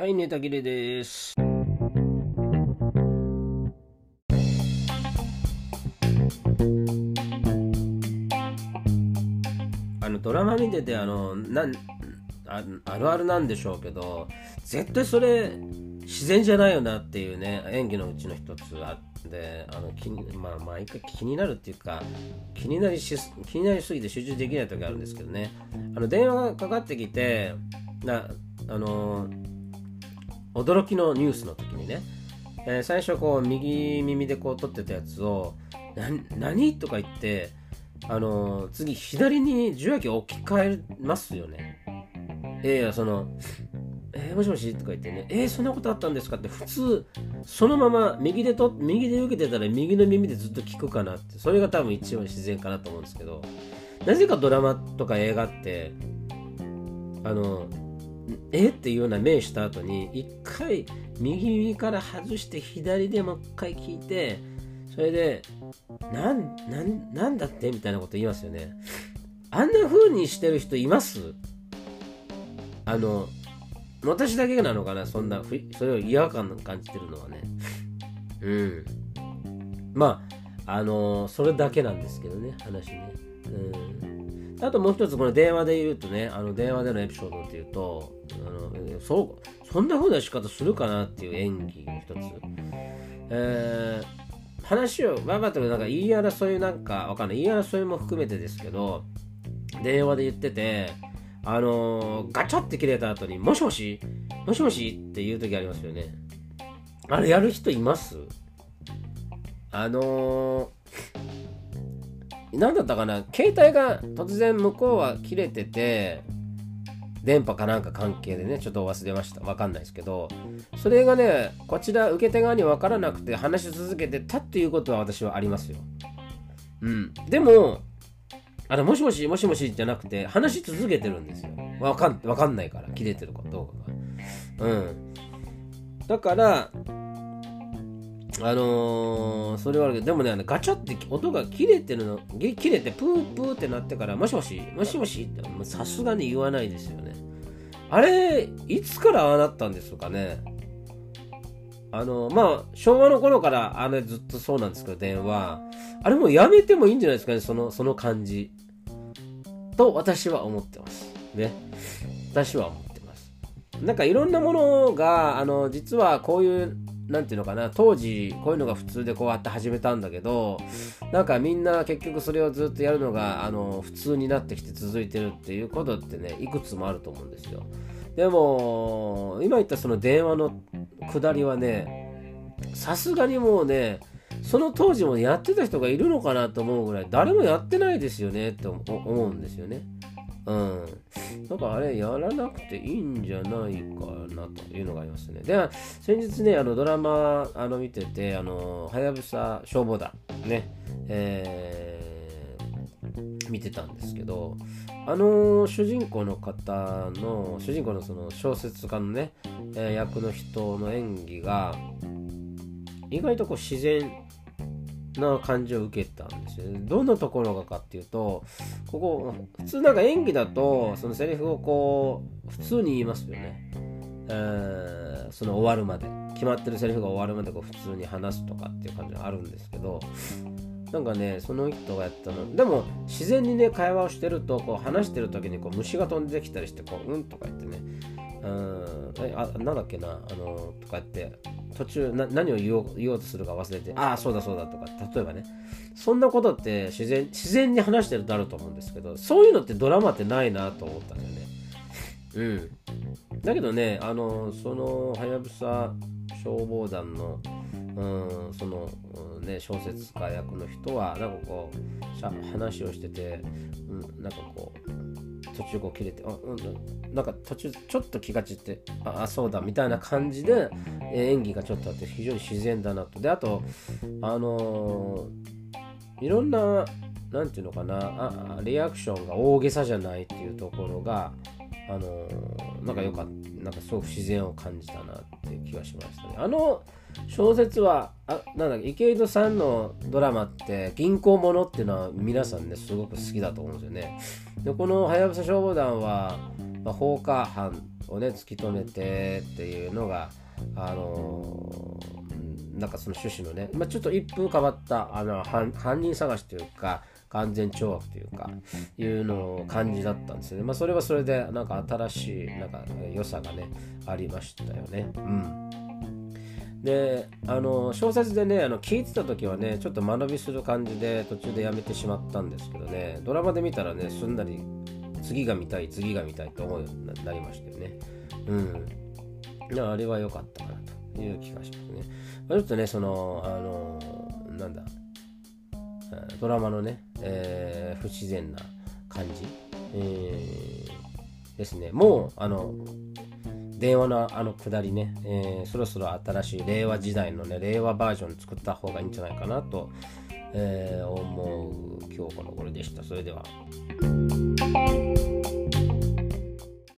はい、ネタ切れです。あのドラマ見ててあのなんああるあるなんでしょうけど絶対それ自然じゃないよなっていうね演技のうちの一つあってあの気にまあ毎回気になるっていうか気になりし気になりすぎて集中できない時あるんですけどねあの電話がかかってきてなあの驚きのニュースの時にね、えー最初こう右耳でこう取ってたやつを「な何?」とか言ってあの次左に受話器置き換えますよね。えいやその「えーもしもし?」とか言ってね「えーそんなことあったんですか?」って普通そのまま右でと右で受けてたら右の耳でずっと聞くかなってそれが多分一番自然かなと思うんですけどなぜかドラマとか映画ってあのえ？っていうような目した後に一回右耳から外して左でもう一回聞いてそれでなんなんなんだって？みたいなこと言いますよね。あんな風にしてる人います？あの私だけなのかな？そんなそれを違和感感じてるのはね。うん。まああのそれだけなんですけどね話ね。うん。あともう一つこの電話で言うとねあの電話でのエピソードっていうとあのそうそんな風な仕方するかなっていう演技の一つ。えー話をババとなんか言い争いなんかわかんない。言い争いも含めてですけど電話で言っててあのーガチャって切れた後にもしもしもしもしって言う時ありますよね。あれやる人います？あのー、なんだったかな？携帯が突然向こうは切れてて電波かなんか関係でねちょっと忘れました。わかんないですけどそれがねこちら受け手側に分からなくて話し続けてたっていうことは私はありますよ。うん。でもあれもしもしもしもしじゃなくて話し続けてるんですよ。わかんわかんないから切れてるかどうかが。うん。だからあのー、それはあるけどでもねあのガチャって音が切れてるの切れてプープーってなってからもしもしもしもしってさすがに言わないですよね。あれいつからああなったんですかね？あのーまあ昭和の頃からあれずっとそうなんですけど電話。あれもうやめてもいいんじゃないですかねそのその感じ。と私は思ってます。ね。私は思ってます。なんかいろんなものがあの実はこういうなんていうのかな当時こういうのが普通でこうやって始めたんだけどなんかみんな結局それをずっとやるのがあの普通になってきて続いてるっていうことってねいくつもあると思うんですよ。でも今言ったその電話の下りはねさすがにもうねその当時もやってた人がいるのかなと思うぐらい誰もやってないですよねって思うんですよね。うん。なんかあれやらなくていいんじゃないかなというのがありますね。で、先日ね、あのドラマあの見てて、あの、はやぶさ消防団ね、えー見てたんですけど、あの主人公の方の、主人公のその小説家のね、えー役の人の演技が、意外とこう自然な感じを受けたんよ。どんなところがかっていうと、ここ、普通なんか演技だと、そのセリフをこう、普通に言いますよね。えーその終わるまで。決まってるセリフが終わるまでこう普通に話すとかっていう感じがあるんですけど、なんかね、その人がやったの、でも自然にね、会話をしてると、こう話してる時にこう虫が飛んできたりして、こう、うんとか言ってね、うん、あなんだっけな、あの、とか言って、途中な何を言おう言おうとするか忘れて、ああ、そうだそうだとか、例えばね、そんなことって自然自然に話してるとあると思うんですけど、そういうのってドラマってないなと思ったんだよね。うん。だけどね、あの、その、はやぶさ消防団の、うん、その、うんね、小説家役の人は、なんかこう、話をしてて、うん、なんかこう、途中こう切れて、あうん、なんか途中ちょっと気が散って、あ、あそうだみたいな感じで、演技がちょっとあって非常に自然だなと。で、あと、あのーいろんな、なんていうのかな、あリアクションが大げさじゃないっていうところが、あのーなんかよかった、なんかすごく自然を感じたなっていう気がしましたね。あの小説は、あなんだっけ、池井戸さんのドラマって、銀行ものっていうのは皆さんね、すごく好きだと思うんですよね。で、このはやぶさ消防団は、まあ、放火犯をね突き止めてっていうのがあのなんかその趣旨のね、まあ、ちょっと一風変わったあの犯人探しというか完全懲悪というかいうのを感じだったんですよね。まあ、それはそれでなんか新しいなんか良さがねありましたよね。うん。であの小説でねあの聞いてた時はねちょっと間延びする感じで途中でやめてしまったんですけどね。ドラマで見たらねすんなり次が見たい次が見たいと思うようになりましたよね。うん。あれは良かったかなという気がしますね、まあ、ちょっとねそのあのなんだドラマのね、えー、不自然な感じ、えー、ですねもうあの電話のあのくだりね、えー、そろそろ新しい令和時代のね、令和バージョン作った方がいいんじゃないかなと、えー、思う今日この頃でした。それでは。